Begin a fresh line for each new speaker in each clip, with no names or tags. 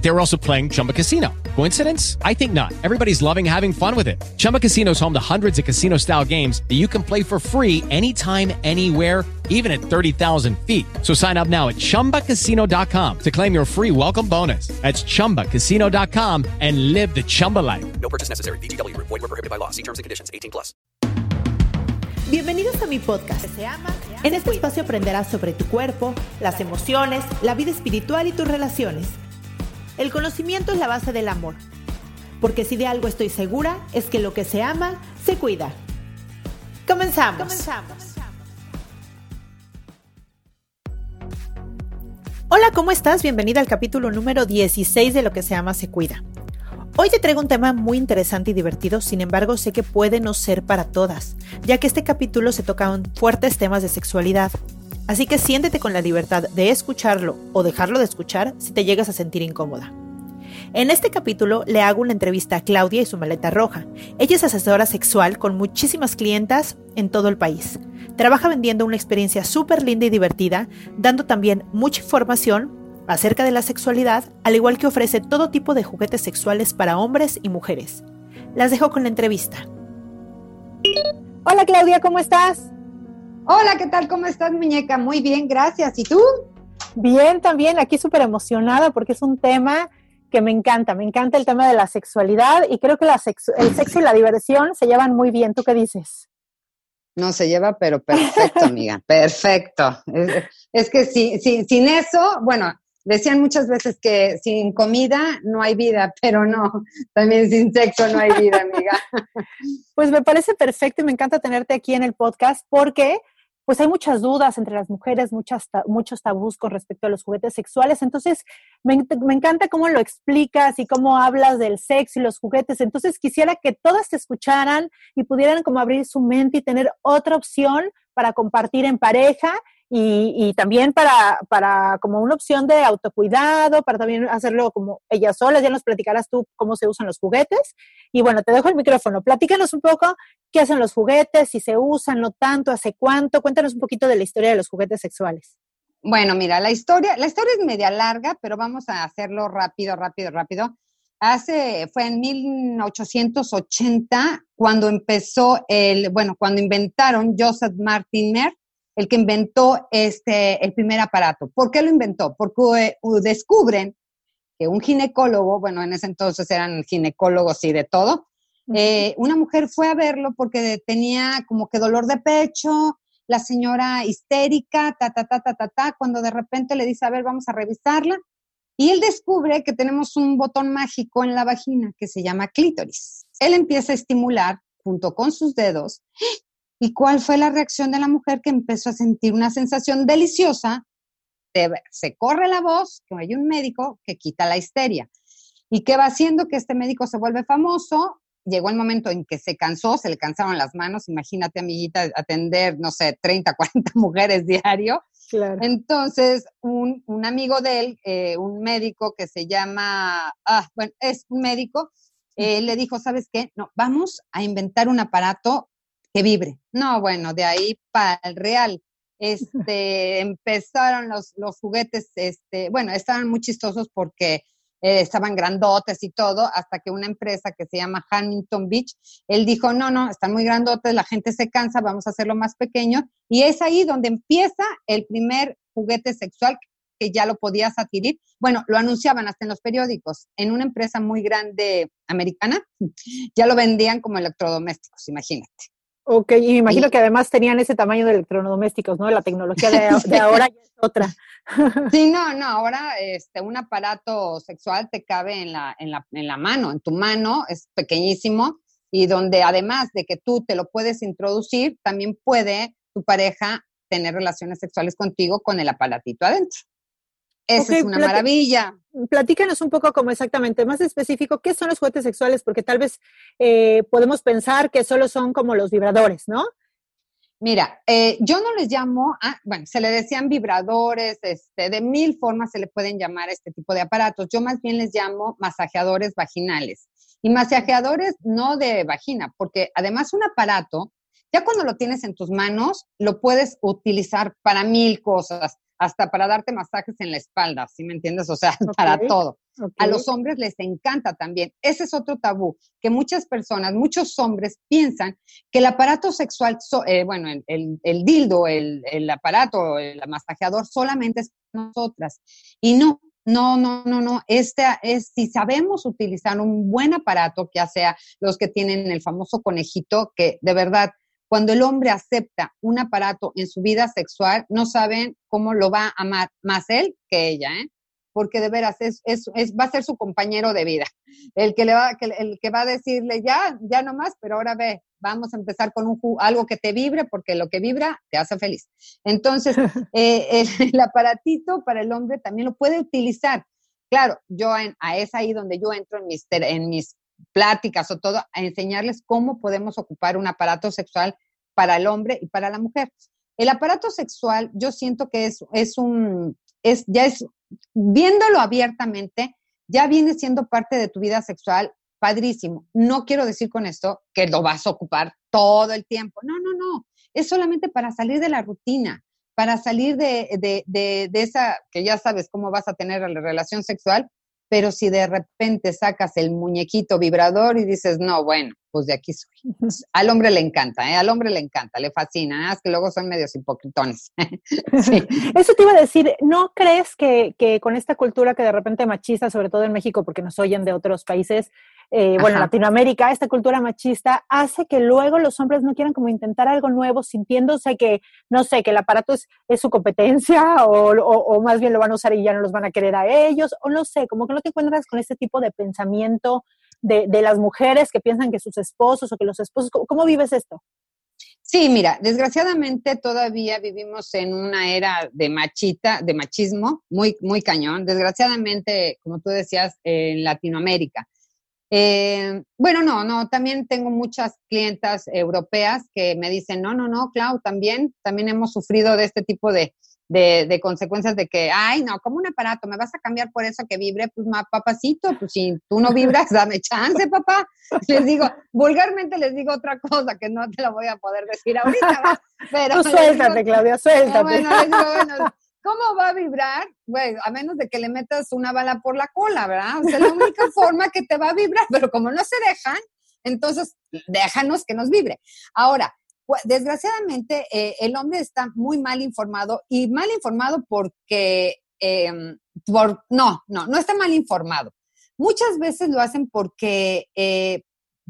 They were also playing Chumba Casino. Coincidence? I think not. Everybody's loving having fun with it. Chumba Casino is home to hundreds of casino style games that you can play for free anytime, anywhere, even at 30,000 feet. So sign up now at chumbacasino.com to claim your free welcome bonus. That's chumbacasino.com and live the Chumba life.
No purchase necessary. BGW. Void were prohibited by law. See terms and conditions. 18 plus.
Bienvenidos a mi podcast. Se ama. En este espacio aprenderás sobre tu cuerpo, las emociones, la vida espiritual y tus relaciones. El conocimiento es la base del amor. Porque si de algo estoy segura, es que lo que se ama, se cuida. Comenzamos. Hola, ¿cómo estás? Bienvenida al capítulo número 16 de Lo que se ama, se cuida. Hoy te traigo un tema muy interesante y divertido, sin embargo sé que puede no ser para todas, ya que este capítulo se tocan fuertes temas de sexualidad. Así que siéntete con la libertad de escucharlo o dejarlo de escuchar si te llegas a sentir incómoda. En este capítulo le hago una entrevista a Claudia y su maleta roja. Ella es asesora sexual con muchísimas clientas en todo el país. Trabaja vendiendo una experiencia súper linda y divertida, dando también mucha información acerca de la sexualidad, al igual que ofrece todo tipo de juguetes sexuales para hombres y mujeres. Las dejo con la entrevista. Hola Claudia, ¿cómo estás?
Hola, ¿qué tal? ¿Cómo estás, muñeca? Muy bien, gracias. ¿Y tú?
Bien, también aquí súper emocionada porque es un tema que me encanta, me encanta el tema de la sexualidad y creo que el sexo y la diversión se llevan muy bien. ¿Tú qué dices?
No, se lleva, pero perfecto, amiga, perfecto. Es, que si, sin eso, bueno, decían muchas veces que sin comida no hay vida, pero no, también sin sexo no hay vida, amiga.
Pues me parece perfecto y me encanta tenerte aquí en el podcast porque pues hay muchas dudas entre las mujeres, muchas, muchos tabús con respecto a los juguetes sexuales. Entonces, me, encanta cómo lo explicas y cómo hablas del sexo y los juguetes. Entonces, quisiera que todas te escucharan y pudieran como abrir su mente y tener otra opción para compartir en pareja y, también para, para como una opción de autocuidado, para también hacerlo como ellas solas, ya nos platicarás tú cómo se usan los juguetes. Y bueno, te dejo el micrófono, platícanos un poco qué hacen los juguetes, si se usan, no tanto, hace cuánto, cuéntanos un poquito de la historia de los juguetes sexuales.
Bueno, mira, la historia, la historia es media larga, pero vamos a hacerlo rápido, rápido, rápido. Hace, fue en 1880 cuando empezó el, bueno, cuando inventaron Joseph Martiner el que inventó este, el primer aparato. ¿Por qué lo inventó? Porque uh, descubren que un ginecólogo, bueno, en ese entonces eran ginecólogos y de todo, eh, una mujer fue a verlo porque tenía como que dolor de pecho, la señora histérica, ta, ta, ta, ta, ta, ta, cuando de repente le dice, a ver, vamos a revisarla. Y él descubre que tenemos un botón mágico en la vagina que se llama clítoris. Él empieza a estimular junto con sus dedos ¿Y cuál fue la reacción de la mujer que empezó a sentir una sensación deliciosa? se corre la voz que hay un médico que quita la histeria. ¿Y qué va haciendo que este médico se vuelve famoso? Llegó el momento en que se cansó, se le cansaron las manos. Imagínate, amiguita, atender, no sé, 30, 40 mujeres diario. Entonces, un, amigo de él, eh, un médico que se llama, ah, bueno, es un médico, eh, le dijo, ¿sabes qué? No, vamos a inventar un aparato que vibre. No, bueno, de ahí para el real. Este, empezaron los, los juguetes, este, bueno, estaban muy chistosos porque eh, estaban grandotes y todo, hasta que una empresa que se llama Hamilton Beach, él dijo, no, no, están muy grandotes, la gente se cansa, vamos a hacerlo más pequeño. Y es ahí donde empieza el primer juguete sexual que ya lo podías adquirir. Bueno, lo anunciaban hasta en los periódicos. En una empresa muy grande americana, ya lo vendían como electrodomésticos, imagínate.
Ok, y me imagino que además tenían ese tamaño de electrodomésticos, ¿no? La tecnología de, ahora ya es otra.
Sí, no, no, ahora este, un aparato sexual te cabe en la, en, la, en la mano, en tu mano, es pequeñísimo, y donde además de que tú te lo puedes introducir, también puede tu pareja tener relaciones sexuales contigo con el aparatito adentro. Esa es una maravilla.
Platícanos un poco como exactamente, más específico, ¿qué son los juguetes sexuales? Porque tal vez eh, podemos pensar que solo son como los vibradores, ¿no?
Mira, eh, yo no les llamo, bueno, se le decían vibradores, este, de mil formas se le pueden llamar este tipo de aparatos. Yo más bien les llamo masajeadores vaginales. Y masajeadores no de vagina, porque además un aparato, ya cuando lo tienes en tus manos, lo puedes utilizar para mil cosas, hasta para darte masajes en la espalda, ¿sí me entiendes? O sea, para todo. A los hombres les encanta también. Ese es otro tabú, que muchas personas, muchos hombres piensan que el aparato sexual, eh, bueno, el, el, dildo, el, el, aparato, el masajeador solamente es para nosotras. Y no, no, no, no, no. Este es, si sabemos utilizar un buen aparato, que sea los que tienen el famoso conejito, que de verdad, cuando el hombre acepta un aparato en su vida sexual, no saben cómo lo va a amar más él que ella, ¿eh? porque de veras es, es, va a ser su compañero de vida, el que, le va, el que va a decirle ya, ya no más, pero ahora ve, vamos a empezar con un, algo que te vibre, porque lo que vibra te hace feliz. Entonces, eh, el, aparatito para el hombre también lo puede utilizar. Claro, yo en, a es ahí donde yo entro en mis, en mis pláticas o todo, a enseñarles cómo podemos ocupar un aparato sexual para el hombre y para la mujer. El aparato sexual, yo siento que es, es un, es, ya es viéndolo abiertamente, ya viene siendo parte de tu vida sexual, padrísimo. No quiero decir con esto que lo vas a ocupar todo el tiempo. No, no, no. Es solamente para salir de la rutina, para salir de, de, de, de esa, que ya sabes cómo vas a tener la relación sexual, pero si de repente sacas el muñequito vibrador y dices, no, bueno, pues de aquí soy. Al hombre le encanta, ¿eh? Al hombre le encanta, le fascina, es que luego son medios hipocritones.
Eso te iba a decir, ¿no crees que, que, con esta cultura que de repente machista, sobre todo en México, porque nos oyen de otros países, eh, bueno, Latinoamérica, esta cultura machista hace que luego los hombres no quieran como intentar algo nuevo, sintiéndose que, no sé, que el aparato es, es su competencia o, o, más bien lo van a usar y ya no los van a querer a ellos, o no sé, como que no te encuentras con este tipo de pensamiento de, de las mujeres que piensan que sus esposos o que los esposos, ¿cómo, vives esto?
Sí, mira, desgraciadamente todavía vivimos en una era de machita, de machismo, muy, muy cañón. Desgraciadamente, como tú decías, en Latinoamérica. Eh, bueno, no, no, también tengo muchas clientas europeas que me dicen, no, no, no, Clau, también, también hemos sufrido de este tipo de, de, consecuencias de que, ay, no, como un aparato, me vas a cambiar por eso que vibre, pues, ma, papacito, pues si tú no vibras, dame chance, papá. Les digo, vulgarmente les digo otra cosa que no te la voy a poder decir ahorita,
pero... suéltate, Claudia, suéltate.
Bueno, les digo, bueno, ¿Cómo va a vibrar? Bueno, a menos de que le metas una bala por la cola, ¿verdad? O sea, la única forma que te va a vibrar, pero como no se dejan, entonces déjanos que nos vibre. Ahora, desgraciadamente, eh, el hombre está muy mal informado y mal informado porque, em, por, no, no, no está mal informado. Muchas veces lo hacen porque, eh,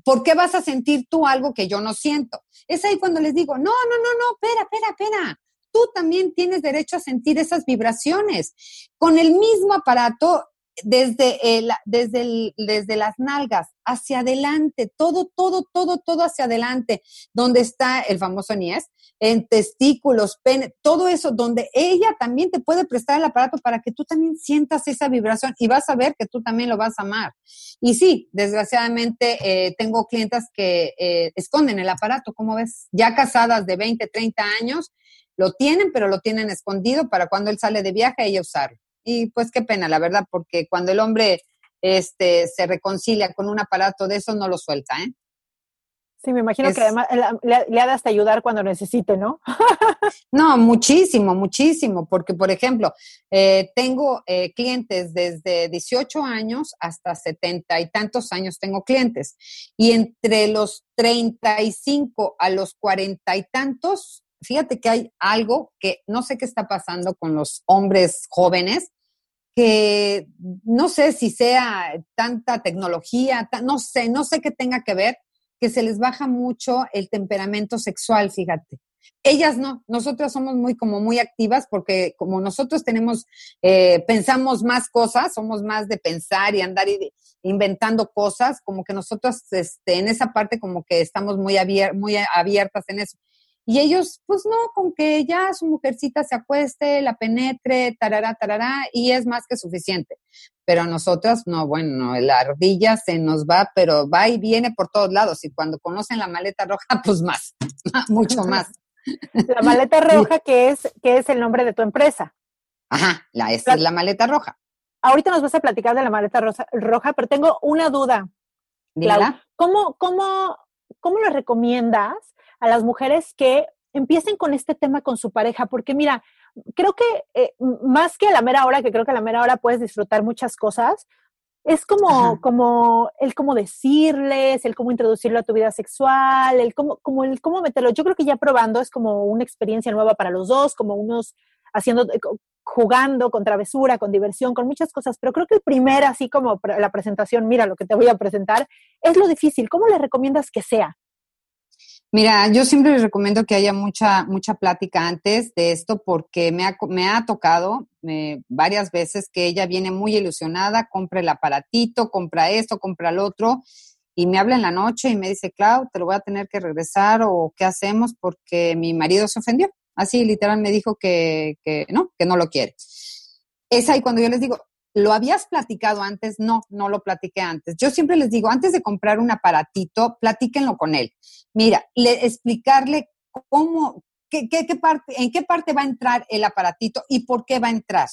¿por qué vas a sentir tú algo que yo no siento? Es ahí cuando les digo, no, no, no, no, espera, espera, espera tú también tienes derecho a sentir esas vibraciones. Con el mismo aparato, desde, el, desde, desde las nalgas hacia adelante, todo, todo, todo, todo hacia adelante, donde está el famoso niés, en testículos, pene, todo eso, donde ella también te puede prestar el aparato para que tú también sientas esa vibración y vas a ver que tú también lo vas a amar. Y sí, desgraciadamente eh, tengo clientas que eh, esconden el aparato, como ves, ya casadas de 20, 30 años, lo tienen, pero lo tienen escondido para cuando él sale de viaje ella usarlo. Y pues qué pena, la verdad, porque cuando el hombre este, se reconcilia con un aparato de eso, no lo suelta, ¿eh?
Sí, me imagino que además le, ha de hasta ayudar cuando necesite, ¿no?
no, muchísimo, muchísimo, porque por ejemplo, eh, tengo eh, clientes desde 18 años hasta 70 y tantos años tengo clientes. Y entre los 35 a los 40 y tantos fíjate que hay algo que no sé qué está pasando con los hombres jóvenes, que no sé si sea tanta tecnología, no sé, no sé qué tenga que ver, que se les baja mucho el temperamento sexual, fíjate. Ellas no, nosotras somos muy como muy activas porque como nosotros tenemos, eh, pensamos más cosas, somos más de pensar y andar inventando cosas, como que nosotros este, en esa parte como que estamos muy, muy abiertas en eso. Y ellos, pues no, con que ya su mujercita se acueste, la penetre, tarará, tarará, y es más que suficiente. Pero a nosotras, no, bueno, la ardilla se nos va, pero va y viene por todos lados. Y cuando conocen la maleta roja, pues más, mucho más.
La maleta roja, que es, que es el nombre de tu empresa.
Ajá, la, esa es la maleta roja.
Ahorita nos vas a platicar de la maleta roja, pero tengo una duda. Claro. ¿Cómo, cómo, ¿Cómo le recomiendas a las mujeres que empiecen con este tema con su pareja? Porque mira, creo que eh, más que a la mera hora, que creo que a la mera hora puedes disfrutar muchas cosas, es como, como el cómo decirles, el cómo introducirlo a tu vida sexual, el cómo, como el cómo meterlo. Yo creo que ya probando es como una experiencia nueva para los dos, como unos haciendo, eh, jugando con travesura, con diversión, con muchas cosas. Pero creo que el primer, así como la presentación, mira lo que te voy a presentar, es lo difícil. ¿Cómo le recomiendas que sea?
Mira, yo siempre les recomiendo que haya mucha, mucha plática antes de esto porque me ha, me ha tocado eh, varias veces que ella viene muy ilusionada, compra el aparatito, compra esto, compra el otro y me habla en la noche y me dice, Clau, te lo voy a tener que regresar o qué hacemos porque mi marido se ofendió. Así literal me dijo que, que no, que no lo quiere. Es ahí cuando yo les digo, ¿Lo habías platicado antes? No, no lo platiqué antes. Yo siempre les digo, antes de comprar un aparatito, platíquenlo con él. Mira, le, explicarle cómo, qué, qué, parte, en qué parte va a entrar el aparatito y por qué va a entrar.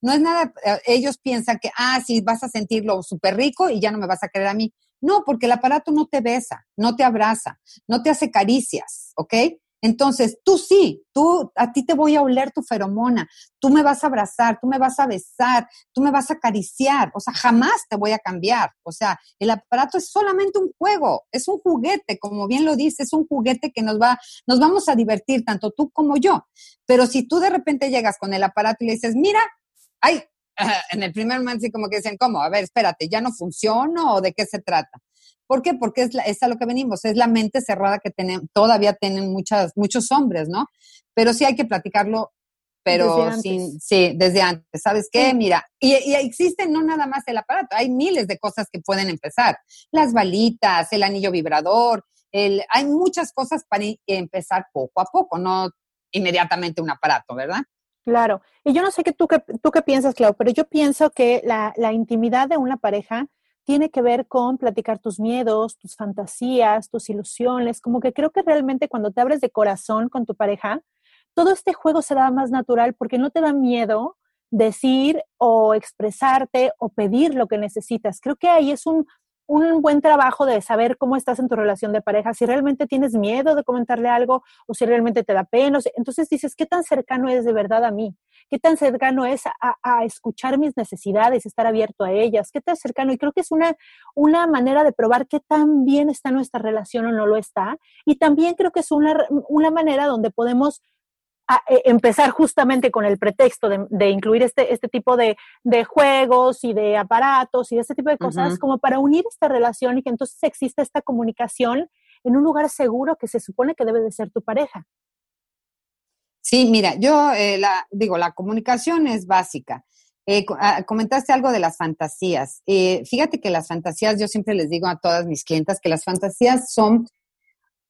No es nada, eh, ellos piensan que, ah, sí, vas a sentirlo súper rico y ya no me vas a querer a mí. No, porque el aparato no te besa, no te abraza, no te hace caricias, ¿ok? Entonces, tú sí, tú, a ti te voy a oler tu feromona, tú me vas a abrazar, tú me vas a besar, tú me vas a acariciar, o sea, jamás te voy a cambiar. O sea, el aparato es solamente un juego, es un juguete, como bien lo dice, es un juguete que nos va, nos vamos a divertir, tanto tú como yo. Pero si tú de repente llegas con el aparato y le dices, mira, ay, en el primer momento sí como que dicen, ¿cómo? A ver, espérate, ¿ya no funciona o de qué se trata? ¿Por qué? Porque es, es a lo que venimos, es la mente cerrada que tienen, todavía tienen muchas, muchos hombres, ¿no? Pero sí hay que platicarlo, pero sin, sí, desde antes. ¿Sabes qué? Mira, y, y, existe no nada más el aparato, hay miles de cosas que pueden empezar. Las balitas, el anillo vibrador, el, hay muchas cosas para empezar poco a poco, no inmediatamente un aparato, ¿verdad?
Claro. Y yo no sé qué tú, qué, tú qué piensas, Clau, pero yo pienso que la, la intimidad de una pareja tiene que ver con platicar tus miedos, tus fantasías, tus ilusiones, como que creo que realmente cuando te abres de corazón con tu pareja, todo este juego será más natural porque no te da miedo decir o expresarte o pedir lo que necesitas. Creo que ahí es un, un buen trabajo de saber cómo estás en tu relación de pareja, si realmente tienes miedo de comentarle algo o si realmente te da pena. Entonces dices, ¿qué tan cercano es de verdad a mí? ¿Qué tan cercano es a, escuchar mis necesidades, estar abierto a ellas? ¿Qué tan cercano? Y creo que es una, una manera de probar qué tan bien está nuestra relación o no lo está. Y también creo que es una, una manera donde podemos e, empezar justamente con el pretexto de, incluir este, este tipo de, juegos y de aparatos y de este tipo de cosas, como para unir esta relación y que entonces exista esta comunicación en un lugar seguro que se supone que debe de ser tu pareja.
Sí, mira, yo eh, digo, la comunicación es básica. Eh, ah, comentaste algo de las fantasías. Eh, fíjate que las fantasías, yo siempre les digo a todas mis clientas que las fantasías son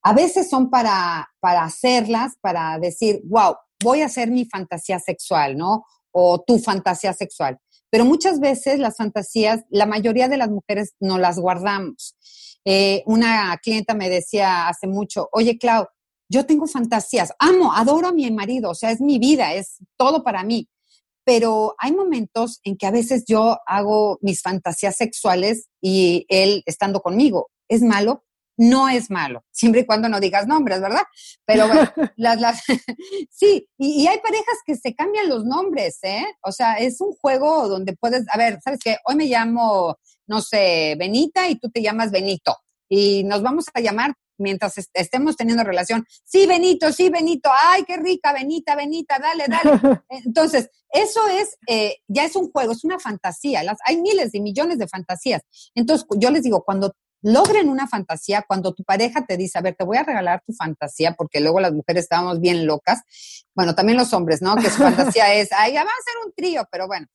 a veces son para, para hacerlas, para decir, wow, voy a hacer mi fantasía sexual, ¿no? O tu fantasía sexual. Pero muchas veces las fantasías, la mayoría de las mujeres no las guardamos. Eh, una clienta me decía hace mucho, oye, Clau, yo tengo fantasías, amo, adoro a mi marido, o sea, es mi vida, es todo para mí. Pero hay momentos en que a veces yo hago mis fantasías sexuales y él estando conmigo. ¿Es malo? no es malo, siempre y cuando no digas nombres, ¿verdad? Pero bueno, las, las, sí, y, hay parejas que se cambian los nombres, ¿eh? O sea, es un juego donde puedes, a ver, ¿sabes qué? Hoy me llamo, no sé, Benita y tú te llamas Benito. Y nos vamos a llamar mientras estemos teniendo relación. Sí, Benito, sí, Benito. Ay, qué rica, Benita, Benita, dale, dale. Entonces, eso es, eh, ya es un juego, es una fantasía. Las, hay miles y millones de fantasías. Entonces, yo les digo, cuando logren una fantasía cuando tu pareja te dice, a ver, te voy a regalar tu fantasía, porque luego las mujeres estábamos bien locas, bueno, también los hombres, ¿no? Que su fantasía es, ay, ya va a ser un trío, pero bueno,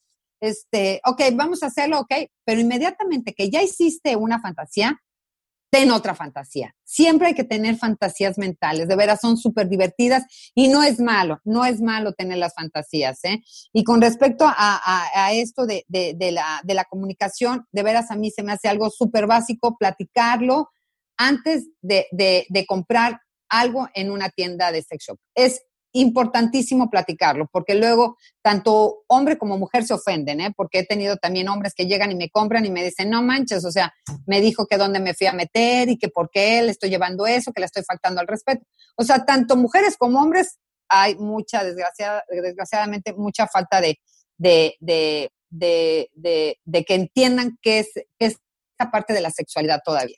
este, ok, vamos a hacerlo, ok, pero inmediatamente que ya hiciste una fantasía, ten otra fantasía. Siempre hay que tener fantasías mentales, de veras son súper divertidas y no es malo, no es malo tener las fantasías. ¿eh? Y con respecto a, esto de, la, de comunicación, de veras a mí se me hace algo súper básico platicarlo antes de, comprar algo en una tienda de sex shop. Es importantísimo platicarlo, porque luego tanto hombre como mujer se ofenden, ¿eh? porque he tenido también hombres que llegan y me compran y me dicen, no manches, o sea, me dijo que dónde me fui a meter y que por qué le estoy llevando eso, que le estoy faltando al respeto. O sea, tanto mujeres como hombres hay mucha, desgraciada, desgraciadamente, mucha falta de, de, de, de, que entiendan qué es, qué es esta parte de la sexualidad todavía.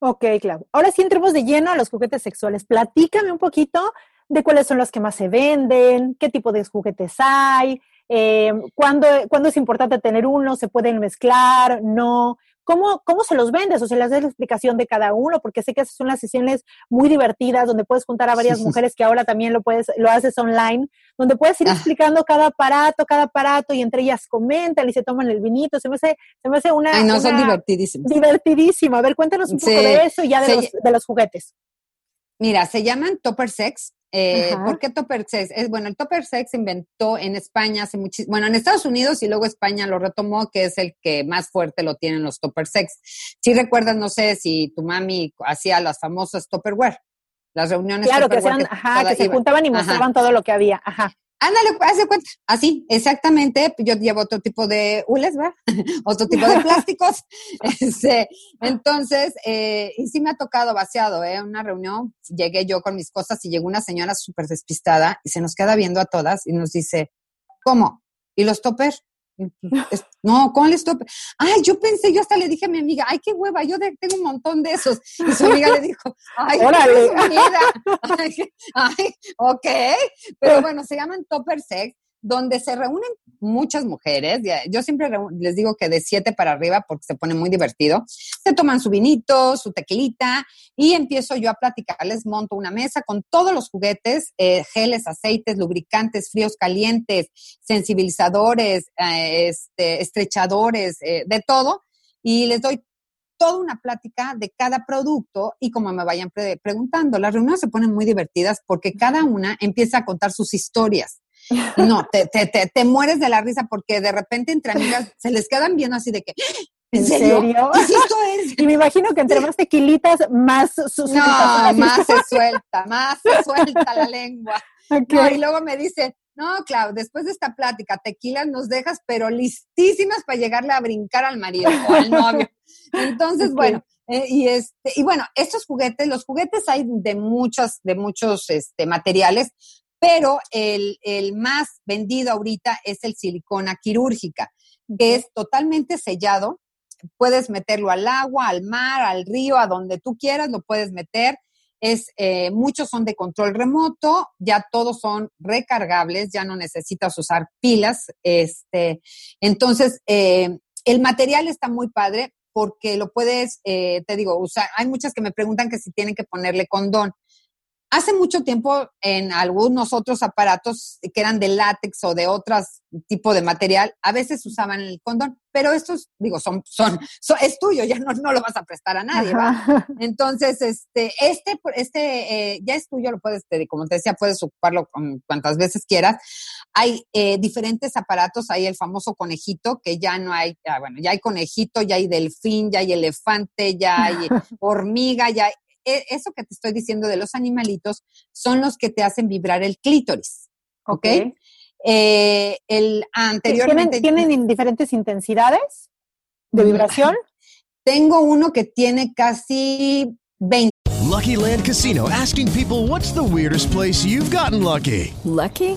Ok, claro. Ahora sí entremos de lleno a los juguetes sexuales. Platícame un poquito de cuáles son los que más se venden, qué tipo de juguetes hay, eh, ¿cuándo, ¿cuándo, es importante tener uno, se pueden mezclar, no, ¿Cómo, ¿Cómo se los vendes? O sea, les das la explicación de cada uno, porque sé que son las sesiones muy divertidas, donde puedes juntar a varias mujeres que ahora también lo puedes, lo haces online, donde puedes ir ah. explicando cada aparato, cada aparato, y entre ellas comentan y se toman el vinito. Se me hace, se me hace una.
Ay, no,
son
divertidísimos.
Divertidísimo. A ver, cuéntanos un poco de eso y ya de, los, de los juguetes.
Mira, se llaman Topper Sex eh, ¿Por qué Topper Sex? Es, bueno, el Topper Sex se inventó en España hace muchísimo, bueno, en Estados Unidos y luego España lo retomó, que es el que más fuerte lo tienen los Topper Sex. Si recuerdas, no sé si tu mami hacía las famosas Topperware, las reuniones.
Claro, que, ajá, que se juntaban y mostraban todo lo que había, ajá.
Ándale, hace cuenta, así, exactamente. Yo llevo otro tipo de hules, ¿verdad? otro tipo de plásticos. Este, entonces, eh, y sí me ha tocado vaciado, ¿eh? Una reunión, llegué yo con mis cosas y llegó una señora súper despistada y se nos queda viendo a todas y nos dice, ¿cómo? ¿Y los toppers? No, ¿cómo les tope? Ay, yo pensé, yo hasta le dije a mi amiga, ay, qué hueva, yo tengo un montón de esos. Y su amiga le dijo, ay, ¡Órale! Ay, ay, ok. Pero bueno, se llaman topper sex donde se reúnen muchas mujeres, yo siempre les digo que de siete para arriba porque se pone muy divertido, se toman su vinito, su tequilita y empiezo yo a platicarles, monto una mesa con todos los juguetes, eh, geles, aceites, lubricantes, fríos, calientes, sensibilizadores, eh, este, estrechadores, eh, de todo y les doy toda una plática de cada producto y como me vayan preguntando. Las reuniones se ponen muy divertidas porque cada una empieza a contar sus historias. No, te, te, te, te, mueres de la risa porque de repente entre amigas se les quedan viendo así de que, ¿en serio?
Y me imagino que entre más tequilitas, más
No, más se suelta, más se suelta la lengua. y luego me dice, no, Clau, después de esta plática, tequila nos dejas, pero listísimas para llegarle a brincar al marido o al novio. Entonces, bueno, eh, y este, y bueno, estos juguetes, los juguetes hay de muchos, de muchos este, materiales, pero el, más vendido ahorita es el silicona quirúrgica, que es totalmente sellado. Puedes meterlo al agua, al mar, al río, a donde tú quieras, lo puedes meter. Es, eh, muchos son de control remoto, ya todos son recargables, ya no necesitas usar pilas. Este, entonces, eh, el material está muy padre porque lo puedes, eh, te digo, usar. Hay muchas que me preguntan que si tienen que ponerle condón. Hace mucho tiempo en algunos otros aparatos que eran de látex o de otros tipo de material, a veces usaban el condón, pero estos, digo, son, son, es tuyo, ya no, no, lo vas a prestar a nadie, ¿va? Entonces, este, este, este, eh, ya es tuyo, lo puedes, como te decía, puedes ocuparlo cuantas veces quieras. Hay eh, diferentes aparatos, hay el famoso conejito, que ya no hay, bueno, ya hay conejito, ya hay delfín, ya hay elefante, ya hay hormiga, ya hay, eso que te estoy diciendo de los animalitos son los que te hacen vibrar el clítoris. ¿Ok? Eh, el anteriormente.
¿Tienen, ¿Tienen diferentes intensidades de vibración?
Tengo uno que tiene casi 20.
Lucky Land Casino asking people what's the weirdest place you've gotten lucky.
Lucky?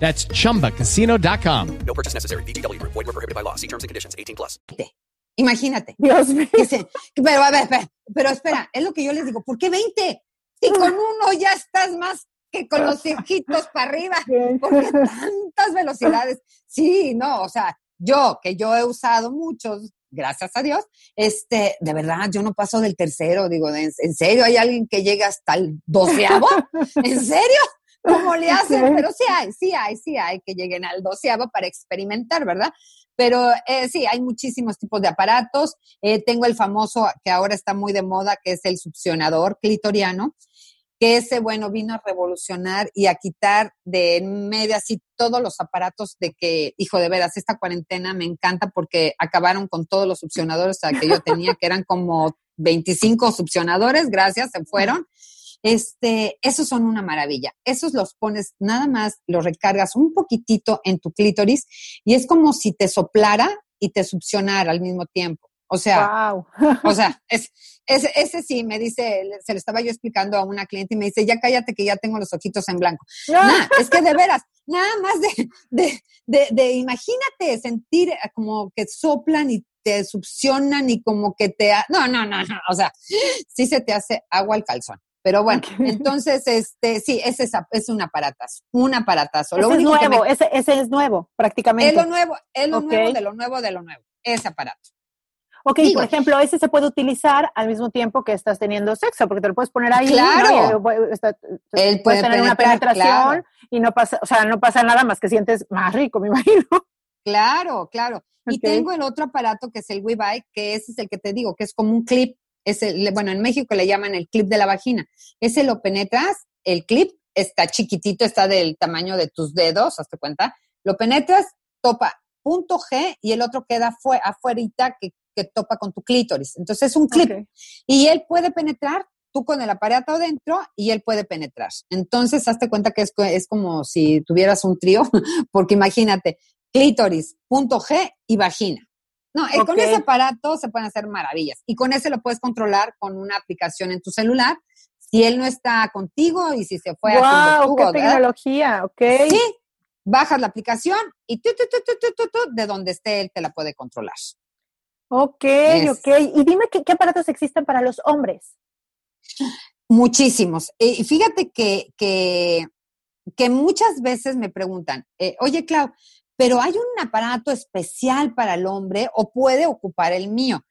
That's chumbacasino.com.
No purchase necessary. BGW. Void were prohibited by law. See terms and conditions 18 plus.
Imagínate.
Dios mío.
Dice, pero a ver, espera, pero espera, es lo que yo les digo, ¿por qué 20? Si con uno ya estás más que con los hijitos para arriba, porque tantas velocidades. Sí, no, o sea, yo, que yo he usado muchos, gracias a Dios, este, de verdad, yo no paso del tercero, digo, ¿en, en serio hay alguien que llega hasta el doceavo? ¿En serio? ¿Cómo le hacen? Pero sí hay, sí hay, sí hay que lleguen al doceavo para experimentar, ¿verdad? Pero eh, sí, hay muchísimos tipos de aparatos. Eh, tengo el famoso que ahora está muy de moda, que es el succionador clitoriano, que ese, bueno, vino a revolucionar y a quitar de en medio así todos los aparatos de que, hijo de veras, esta cuarentena me encanta porque acabaron con todos los succionadores que yo tenía, que eran como 25 succionadores, gracias, se fueron. Este, esos son una maravilla. Esos los pones nada más, los recargas un poquitito en tu clítoris y es como si te soplara y te succionara al mismo tiempo. O sea,
Wow.
o sea, es, ese, ese sí me dice, se lo estaba yo explicando a una cliente y me dice, ya cállate que ya tengo los ojitos en blanco. Nah, es que de veras, nada más de, de, de, de imagínate sentir como que soplan y te succionan y como que te... ha- No, no, no, no, o sea, sí se te hace agua al calzón. Pero bueno, entonces, este, sí, ese es, es un aparatazo, un aparatazo.
Ese es
único que me-
nuevo, ese, ese es nuevo, prácticamente.
es lo nuevo, es lo nuevo de lo nuevo de lo nuevo, ese aparato.
Ok,
Digo-
por ejemplo, ese se puede utilizar al mismo tiempo que estás teniendo sexo, porque te lo puedes poner ahí.
Claro.
eh, está-
Él
puedes
puede
tener una penetración
claro.
y no pasa, o sea, no pasa nada más que sientes más rico, me imagino.
Claro, claro. Y tengo el otro aparato que es el WeBike, que ese es el que te digo, que es como un clip. Es el, bueno, en México le llaman el clip de la vagina. Ese lo penetras, el clip está chiquitito, está del tamaño de tus dedos, hazte cuenta. Lo penetras, topa punto G y el otro queda fue, afuerita que, que topa con tu clítoris. Entonces es un clip. Y él puede penetrar, tú con el aparato adentro, y él puede penetrar. Entonces, hazte cuenta que es, es como si tuvieras un trío, porque imagínate, clítoris, punto G y vagina. No, eh, con ese aparato se pueden hacer maravillas. Y con ese lo puedes controlar con una aplicación en tu celular. Si él no está contigo y si se fue a
¡Wow! ¡Qué
Timbuktu, ¿verdad?
tecnología! Ok.
Sí, bajas la aplicación y tú, tú, tú, tú, tú, tú, tú, de donde esté él te la puede controlar.
Ok, ok. Y dime qué, qué aparatos existen para los hombres.
Muchísimos. Eh, Y fíjate que, que, que muchas veces me preguntan, eh, oye, Clau, pero hay un aparato especial para el hombre o puede ocupar el mío.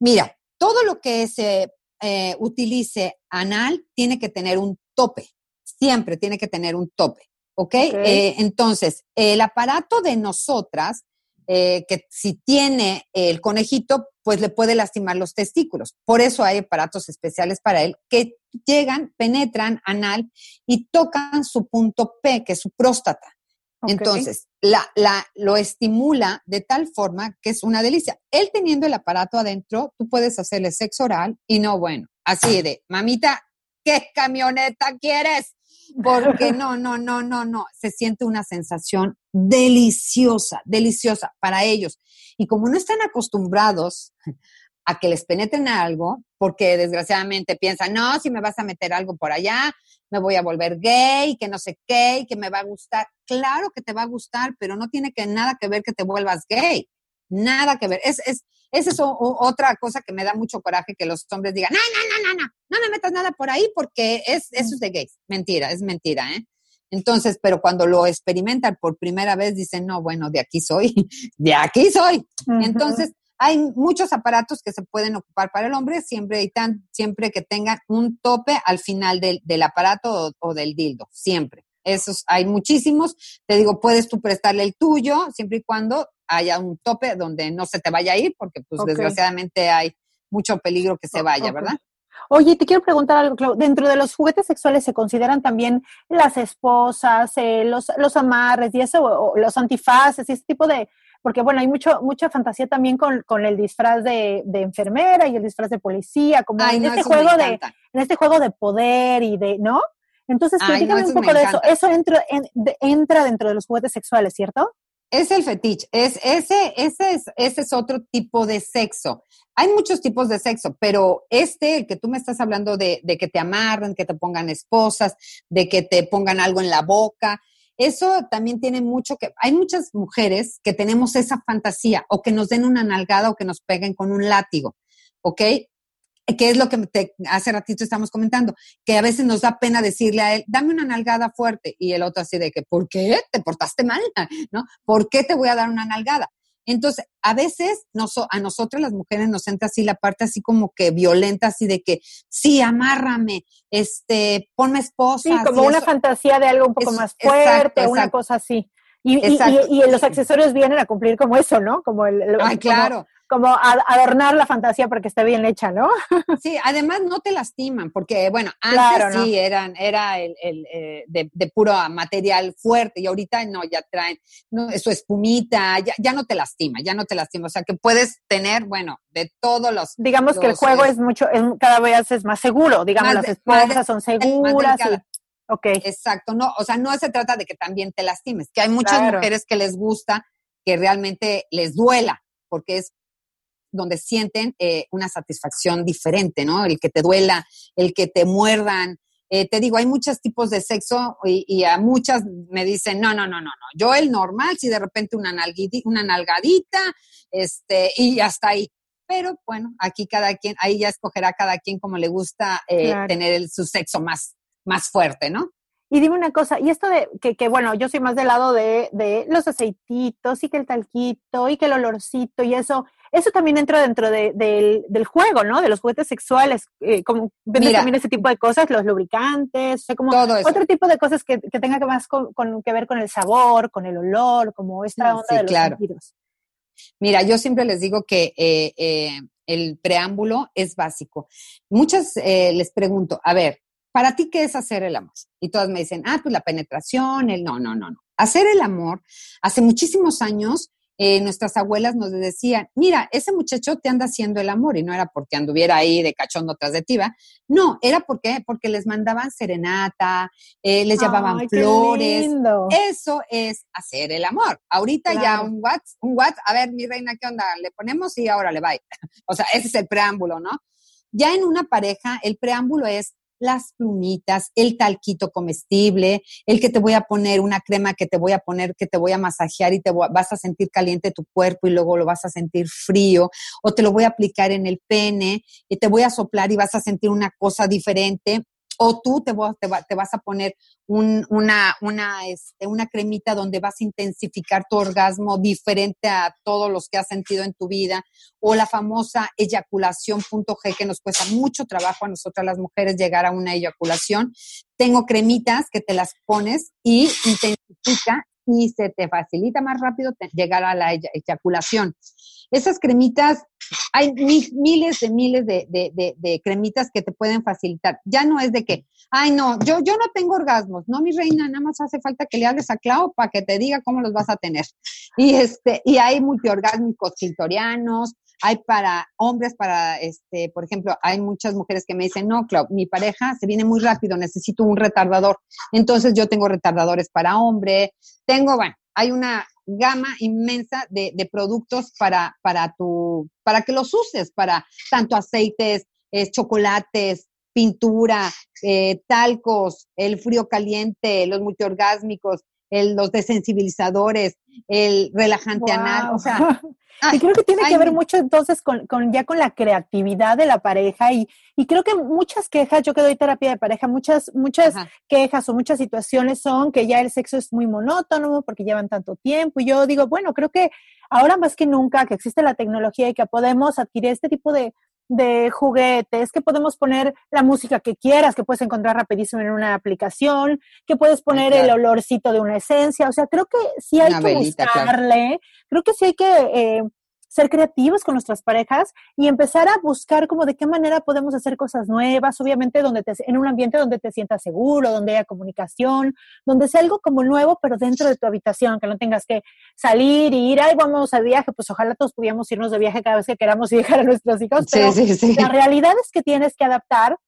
Mira, todo lo que se eh, utilice anal tiene que tener un tope. Siempre tiene que tener un tope. ¿Ok?
Ok.
Eh, entonces, el aparato de nosotras, eh, que si tiene el conejito, pues le puede lastimar los testículos. Por eso hay aparatos especiales para él que llegan, penetran anal y tocan su punto P, que es su próstata. Entonces, la, la, lo estimula de tal forma que es una delicia. Él teniendo el aparato adentro, tú puedes hacerle sexo oral y no, bueno, así de, mamita, ¿qué camioneta quieres? Porque no, no, no, no, no, se siente una sensación deliciosa, deliciosa para ellos. Y como no están acostumbrados a que les penetren algo, porque desgraciadamente piensan, no, si me vas a meter algo por allá, me voy a volver gay, que no sé qué, y que me va a gustar. Claro que te va a gustar, pero no tiene que nada que ver que te vuelvas gay. Nada que ver. Es, es, esa es o- otra cosa que me da mucho coraje que los hombres digan, no, no, no, no, no, no me metas nada por ahí porque es, eso es de gays. Mentira, es mentira, ¿eh? Entonces, pero cuando lo experimentan por primera vez, dicen, no, bueno, de aquí soy, de aquí soy. Entonces, hay muchos aparatos que se pueden ocupar para el hombre siempre y tan, siempre que tengan un tope al final del, del aparato o, o del dildo, siempre. Esos hay muchísimos. Te digo, puedes tú prestarle el tuyo siempre y cuando haya un tope donde no se te vaya a ir, porque pues desgraciadamente hay mucho peligro que se vaya. ¿verdad?
Oye, te quiero preguntar algo, Clau. Dentro de los juguetes sexuales se consideran también las esposas, eh, los, los amarres y eso, o, o los antifaces y ese tipo de... Porque, bueno, hay mucho, mucha fantasía también con, con el disfraz de, de enfermera y el disfraz de policía, como
Ay,
en,
no,
este juego de, en este juego de poder y de, ¿no? Entonces,
no,
platícame un poco de eso. Eso entra, en- de- entra dentro de los juguetes sexuales, ¿cierto?
Es el fetiche, es, ese, ese, es, ese es otro tipo de sexo. Hay muchos tipos de sexo, pero este, el que tú me estás hablando de, de que te amarren, que te pongan esposas, de que te pongan algo en la boca, Eso también tiene mucho que, hay muchas mujeres que tenemos esa fantasía o que nos den una nalgada o que nos peguen con un látigo, ¿ok? Que es lo que te, hace ratito estamos comentando, que a veces nos da pena decirle a él, dame una nalgada fuerte, y el otro así de que, ¿por qué? ¿Te portaste mal? ¿No? ¿Por qué te voy a dar una nalgada? Entonces, a veces a nosotras las mujeres nos entra así la parte así como que violenta, así de que, sí, amárrame, este, ponme esposa.
Sí, como una fantasía de algo un poco más fuerte, una cosa así. Y, y, y, los accesorios vienen a cumplir como eso, ¿no? Como el,
Ay, claro
como adornar la fantasía para que esté bien hecha, ¿no?
Sí, además no te lastiman, porque bueno, antes sí eran, era el, eh, de, puro material fuerte y ahorita no, ya traen no, su espumita, ya, ya no te lastima, ya no te lastima, o sea que puedes tener, bueno, de todos los...
Digamos que el juego es, mucho, es, cada vez es más seguro, digamos, las esposas son seguras.
okay. Exacto, no, o sea, no se trata de que también te lastimes, que hay muchas mujeres que les gusta que realmente les duela, porque es donde sienten eh, una satisfacción diferente, ¿no? El que te duela, el que te muerdan. Eh, te digo, hay muchos tipos de sexo y, a muchas me dicen, no, no, no, no, no. Yo el normal, si de repente una, una nalgadita, este, y hasta ahí. Pero bueno, aquí cada quien, ahí ya escogerá cada quien como le gusta eh, tener su sexo más, más fuerte, ¿no?
Y dime una cosa, y esto de que, que bueno, yo soy más del lado de, de, los aceititos y que el talquito y que el olorcito y eso, eso también entra dentro de, del juego, ¿no? De los juguetes sexuales, eh, como venden también ese tipo de cosas, los lubricantes, o sea, como otro tipo de cosas que, que tenga que más con, que ver con el sabor, con el olor, como esta onda de los claro. sentidos.
Mira, yo siempre les digo que eh, eh, el preámbulo es básico. Muchas les pregunto, a ver, ¿para ti qué es hacer el amor? Y todas me dicen, ah, pues la penetración, el no, no, no, no. Hacer el amor, hace muchísimos años, eh, nuestras abuelas nos decían, mira, ese muchacho te anda haciendo el amor y no era porque anduviera ahí de cachondo tras de tiba, no, era porque, porque les mandaban serenata, eh, les llevaban flores. Eso es hacer el amor. Ahorita ya un what, un what, a ver, mi reina, ¿qué onda? Le ponemos y ahora le va. o sea, ese es el preámbulo, ¿no? Ya en una pareja, el preámbulo es las plumitas, el talquito comestible, el que te voy a poner una crema que te voy a poner, que te voy a masajear y te vas a sentir caliente tu cuerpo y luego lo vas a sentir frío, o te lo voy a aplicar en el pene y te voy a soplar y vas a sentir una cosa diferente o tú te, te, vas a poner una, una, este, una cremita donde vas a intensificar tu orgasmo diferente a todos los que has sentido en tu vida, o la famosa eyaculación punto G que nos cuesta mucho trabajo a nosotras las mujeres llegar a una eyaculación. Tengo cremitas que te las pones y intensifica y se te facilita más rápido llegar a la eyaculación. Esas cremitas, hay miles de miles de, cremitas que te pueden facilitar. Ya no es de que, ay, no, yo, yo no tengo orgasmos. No, mi reina, nada más hace falta que le hables a Clau para que te diga cómo los vas a tener. Y, este, y hay multiorgásmicos clitorianos, hay para hombres, para, este, por ejemplo, hay muchas mujeres que me dicen, no, Clau, mi pareja se viene muy rápido, necesito un retardador. Entonces yo tengo retardadores para hombre, tengo, bueno, hay una gama inmensa de, productos para, para, tu, para que los uses, para tanto aceites, chocolates, pintura, eh, talcos, el frío caliente, los multiorgásmicos, el, los desensibilizadores, el relajante anal, o sea,
y creo que tiene que ver mucho entonces con, con, ya con la creatividad de la pareja y, y creo que muchas quejas, yo que doy terapia de pareja, muchas, muchas quejas o muchas situaciones son que ya el sexo es muy monótono porque llevan tanto tiempo y yo digo, bueno, creo que ahora más que nunca que existe la tecnología y que podemos adquirir este tipo de, de juguetes, que podemos poner la música que quieras, que puedes encontrar rapidísimo en una aplicación, que puedes poner el olorcito de una esencia. O sea, creo que sí hay que buscarle, creo que sí hay que eh, ser creativos con nuestras parejas y empezar a buscar como de qué manera podemos hacer cosas nuevas, obviamente donde te, en un ambiente donde te sientas seguro, donde haya comunicación, donde sea algo como nuevo, pero dentro de tu habitación, que no tengas que salir y ir, ay, vamos a viaje, pues ojalá todos pudiéramos irnos de viaje cada vez que queramos y dejar a nuestros hijos, pero la realidad es que tienes que adaptar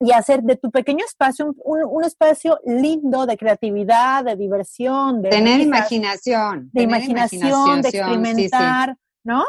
y hacer de tu pequeño espacio un, espacio lindo de creatividad, de diversión, de
tener imaginación,
de imaginación, de experimentar. ¿No?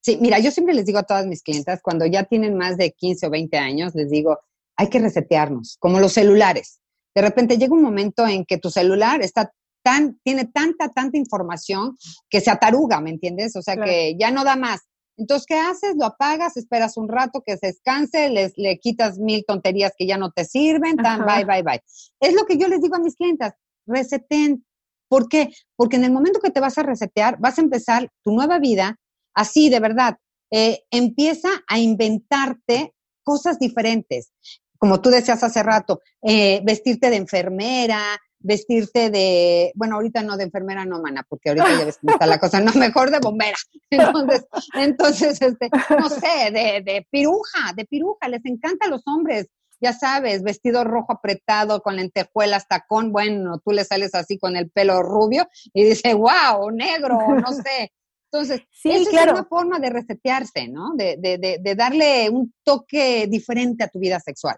Sí, mira, yo siempre les digo a todas mis clientas, cuando ya tienen más de 15 o 20 años, les digo, hay que resetearnos, como los celulares. de repente llega un momento en que tu celular está tan, tiene tanta, tanta información que se ataruga, ¿me entiendes? O sea, que ya no da más. Entonces, ¿qué haces? Lo apagas, esperas un rato que se descanse, les, le quitas mil tonterías que ya no te sirven, tan, bye, bye, bye. Es lo que yo les digo a mis clientas, reseten. ¿Por qué? Porque en el momento que te vas a resetear, vas a empezar tu nueva vida así, de verdad. Eh, empieza a inventarte cosas diferentes. Como tú decías hace rato, eh, vestirte de enfermera, vestirte de, bueno, ahorita no de enfermera, no, mana, porque ahorita ya ves cómo está la cosa, no, mejor de bombera. Entonces, entonces, este, no sé, de, de piruja, de piruja, les encanta a los hombres, ya sabes, vestido rojo apretado con lentejuelas, tacón, bueno, tú le sales así con el pelo rubio y dice, wow, negro, no sé. Entonces,
Sí,
esa
claro.
es una forma de resetearse, ¿no? De, de, de, de darle un toque diferente a tu vida sexual.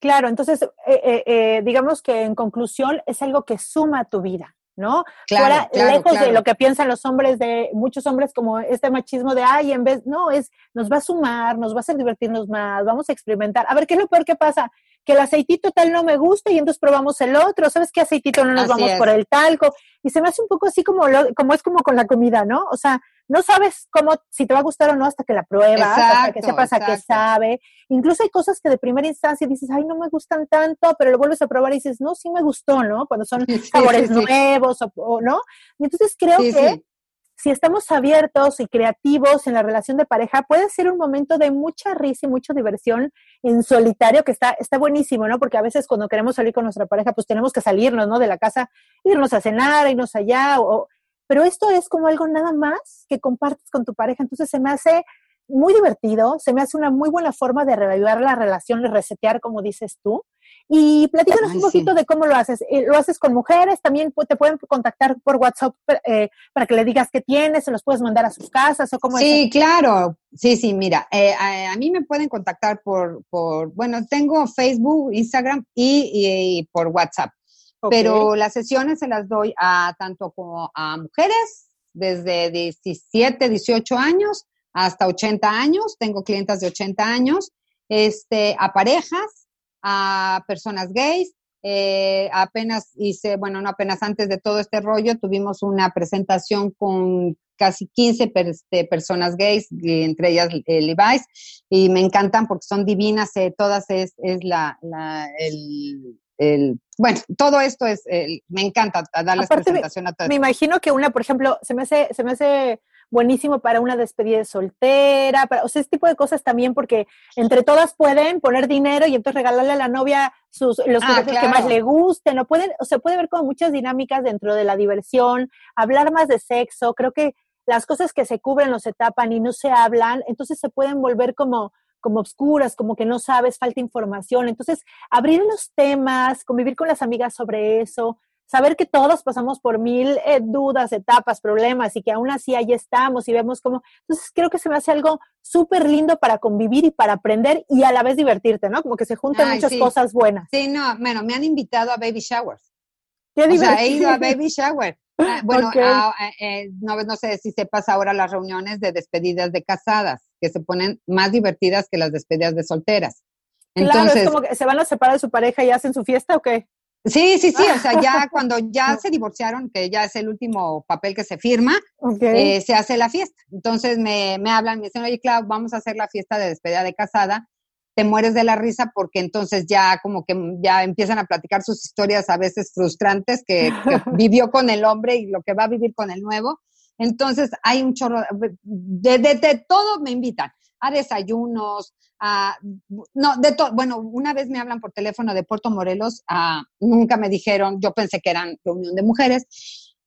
Claro, entonces, eh, eh, eh, digamos que en conclusión es algo que suma a tu vida, ¿no?
Claro,
Fuera,
claro,
lejos
claro.
de lo que piensan los hombres, de muchos hombres como este machismo de, ay, en vez, no, es, nos va a sumar, nos va a hacer divertirnos más, vamos a experimentar. A ver, ¿qué es lo peor que pasa? Que el aceitito tal no me gusta y entonces probamos el otro, ¿sabes qué aceitito no nos
Así
vamos
es.
por el talco? Y se me hace un poco así como, lo, como es como con la comida, ¿no? O sea, no sabes cómo, si te va a gustar o no hasta que la pruebas, hasta que
Exacto,
sepas a qué
exacto.
sabe. Incluso hay cosas que de primera instancia dices, ay, no me gustan tanto, pero lo vuelves a probar y dices, no, sí me gustó, ¿no? Cuando son
Sí,
sabores
sí, sí.
nuevos, o, o, ¿no? Y entonces creo que si estamos abiertos y creativos en la relación de pareja, puede ser un momento de mucha risa y mucha diversión en solitario, que está, está buenísimo, ¿no? Porque a veces cuando queremos salir con nuestra pareja, pues tenemos que salirnos, ¿no? De la casa, irnos a cenar, irnos allá, o, pero esto es como algo nada más que compartes con tu pareja, entonces se me hace muy divertido, se me hace una muy buena forma de reavivar la relación, de resetear, como dices tú. Y platícanos
Ay,
un poquito
sí.
de cómo lo haces. Eh, ¿Lo haces con mujeres? También pu- te pueden contactar por WhatsApp eh, para que le digas qué tienes, se los puedes mandar a sus casas o cómo es.
Sí, claro. Sí, sí, mira, eh, a, a mí me pueden contactar por, por, bueno, tengo Facebook, Instagram y, y- y por WhatsApp. Pero las sesiones se las doy a tanto como a mujeres desde 17, 18 años hasta 80 años. Tengo clientas de 80 años, este, a parejas, a personas gays. Eh, apenas hice, bueno, no apenas antes de todo este rollo, tuvimos una presentación con casi 15 per- este, personas gays, entre ellas eh, Levi's, y me encantan porque son divinas, eh, todas es, es la, la- el, el- bueno, todo esto es, el- me encanta darles
Aparte,
presentación a todas.
Me imagino que una, por ejemplo, se me hace, se me hace buenísimo para una despedida de soltera, para, o sea, ese tipo de cosas también, porque entre todas pueden poner dinero y entonces regalarle a la novia sus, los
Ah,
que más le gusten, o pueden, o se puede ver como muchas dinámicas dentro de la diversión, hablar más de sexo, creo que las cosas que se cubren o se tapan y no se hablan, entonces se pueden volver como como obscuras, como que no sabes, falta información. Entonces, abrir los temas, convivir con las amigas sobre eso, saber que todos pasamos por mil eh, dudas, etapas, problemas y que aún así ahí estamos y vemos cómo. Entonces, creo que se me hace algo súper lindo para convivir y para aprender y a la vez divertirte, ¿no? Como que se juntan
Ay,
muchas
sí.
cosas buenas.
Sí, no, bueno, me han invitado a baby showers.
Qué
O sea, he
divertido.
ido a baby shower. Ah, bueno, ah, eh, eh, no, no sé si sepas ahora las reuniones de despedidas de casadas, que se ponen más divertidas que las despedidas de solteras.
claro,
Entonces,
es como que se van a separar de su pareja y hacen su fiesta o qué?
sí, sí, sí, o sea, ya cuando ya se divorciaron, que ya es el último papel que se firma, eh, se hace la fiesta. Entonces me, me hablan, me dicen, oye, Clau, vamos a hacer la fiesta de despedida de casada. Te mueres de la risa porque entonces ya como que ya empiezan a platicar sus historias a veces frustrantes que, que vivió con el hombre y lo que va a vivir con el nuevo. Entonces hay un chorro, de, de, de todo me invitan, a desayunos, a, no, de todo, bueno, una vez me hablan por teléfono de Puerto Morelos, ah, nunca me dijeron, yo pensé que eran reunión de mujeres,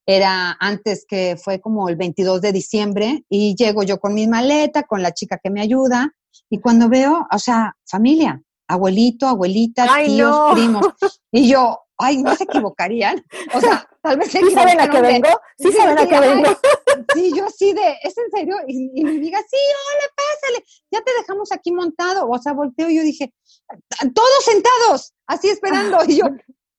era antes que fue como el 22 de diciembre y llego yo con mi maleta, con la chica que me ayuda y cuando veo, o sea, familia, abuelito, abuelita,
Ay,
tíos,
no.
primos. Y yo, ay, no se equivocarían, o sea, tal vez se
¿Sí saben a qué vengo? ¿Sí saben a qué vengo?
Sí, yo así de, ¿es en serio? Y, y mi amiga, sí, hola, pásale, ya te dejamos aquí montado. O sea, volteo y yo dije, todos sentados, así esperando. Y yo,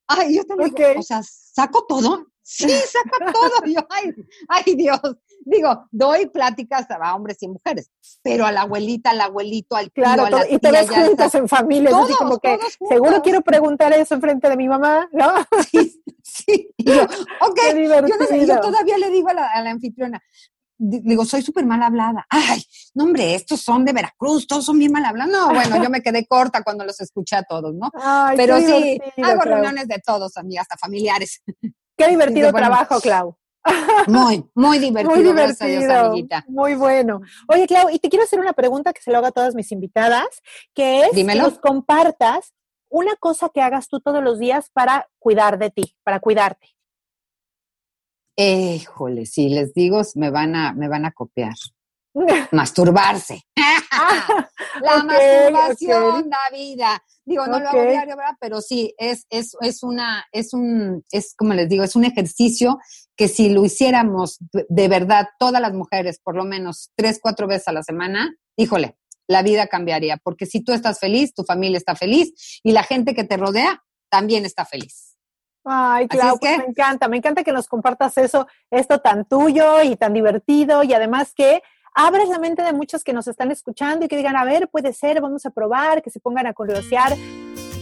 ay, yo también, digo,
Ok.
o sea, ¿saco todo? Sí, saca todo. Y yo, ay, ay, Dios. Digo, doy pláticas a hombres y mujeres, pero a la abuelita, al abuelito, al tío,
Claro,
a la
y te ves juntas en familia, es así
Todos,
como que
todos
seguro quiero preguntar eso enfrente de mi mamá, ¿no?
Sí, y yo, ok, yo, no sé, yo todavía le digo a la, a la anfitriona, di- digo, soy súper mal hablada. Ay, no hombre, estos son de Veracruz, todos son bien mal hablados. No, bueno, yo me quedé corta cuando los escuché a todos, ¿no?
Ay,
Pero sí, hago reuniones de todos, amigas, hasta familiares.
Qué divertido
Dice, bueno,
trabajo, Clau.
Muy, muy divertido,
Muy
gracias a Dios,
divertido,
amiguita.
muy bueno. Oye, Clau, y te quiero hacer una pregunta que se lo hago a todas mis invitadas, que es
Dímelo.
que nos compartas una cosa que hagas tú todos los días para cuidar de ti, para cuidarte.
Eh, Híjole, si les digo, me van a, me van a copiar. Masturbarse. La
Ok,
masturbación
ok.
da vida. Digo, no lo hago diario, ¿verdad? Pero sí, es, es, es una, es un, es como les digo, es un ejercicio que si lo hiciéramos de- verdad todas las mujeres, por lo menos tres, cuatro veces a la semana, híjole, la vida cambiaría. Porque si tú estás feliz, tu familia está feliz y la gente que te rodea también está feliz.
Ay,
es
pues
que-
me encanta, me encanta que nos compartas eso, esto tan tuyo y tan divertido y además que abres la mente de muchos que nos están escuchando y que digan, a ver, puede ser, vamos a probar, que se pongan a curiosear.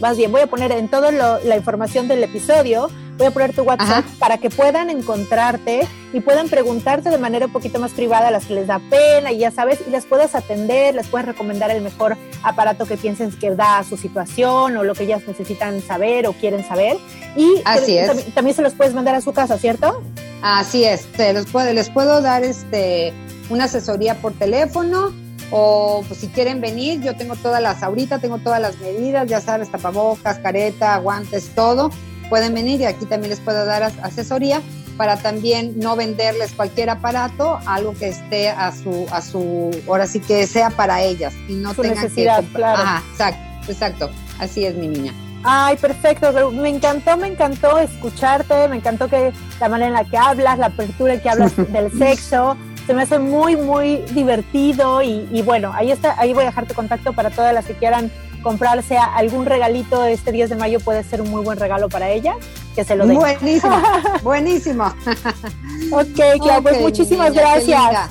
Más bien, voy a poner en toda la información del episodio, voy a poner tu WhatsApp
Ajá.
para que puedan encontrarte y puedan preguntarte de manera un poquito más privada a las que les da pena y ya sabes, y les puedas atender, les puedes recomendar el mejor aparato que piensen que da a su situación o lo que ellas necesitan saber o quieren saber. Y
Así es.
También, también se los puedes mandar a su casa, ¿cierto?
Así es, te los puedo, les puedo dar este una asesoría por teléfono o pues si quieren venir, yo tengo todas las, ahorita tengo todas las medidas, ya sabes, tapabocas, careta, guantes, todo. Pueden venir y aquí también les puedo dar as- asesoría para también no venderles cualquier aparato, algo que esté a su, a su, ahora sí que sea para ellas y no
Su
tengan
necesidad,
que comprar.
claro.
Ajá, exacto, exacto. Así es mi niña.
Ay, perfecto. Me encantó, me encantó escucharte, me encantó que la manera en la que hablas, la apertura en que hablas del sexo, se me hace muy, muy divertido y, y bueno, ahí está, ahí voy a dejarte contacto para todas las que quieran comprarse algún regalito este 10 de mayo puede ser un muy buen regalo para ella, que se lo den.
Buenísimo, buenísimo.
Ok, Clau, pues muchísimas
niña,
gracias.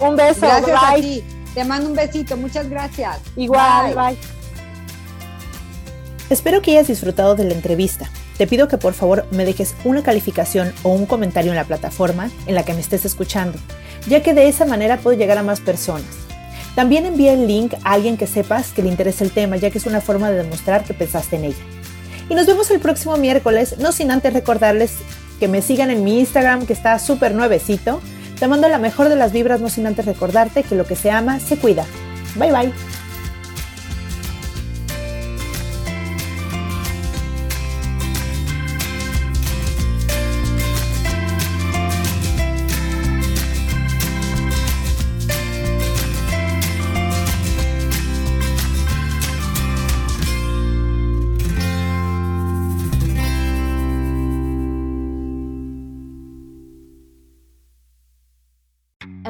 Un beso,
Gracias a
bye.
ti. Te mando un besito. Muchas gracias.
Igual,
Bye.
bye.
Espero que hayas disfrutado de la entrevista. Te pido que por favor me dejes una calificación o un comentario en la plataforma en la que me estés escuchando, ya que de esa manera puedo llegar a más personas. También envía el link a alguien que sepas que le interesa el tema, ya que es una forma de demostrar que pensaste en ella. Y nos vemos el próximo miércoles, no sin antes recordarles que me sigan en mi Instagram que está súper nuevecito. Te mando la mejor de las vibras, no sin antes recordarte que lo que se ama se cuida. Bye bye.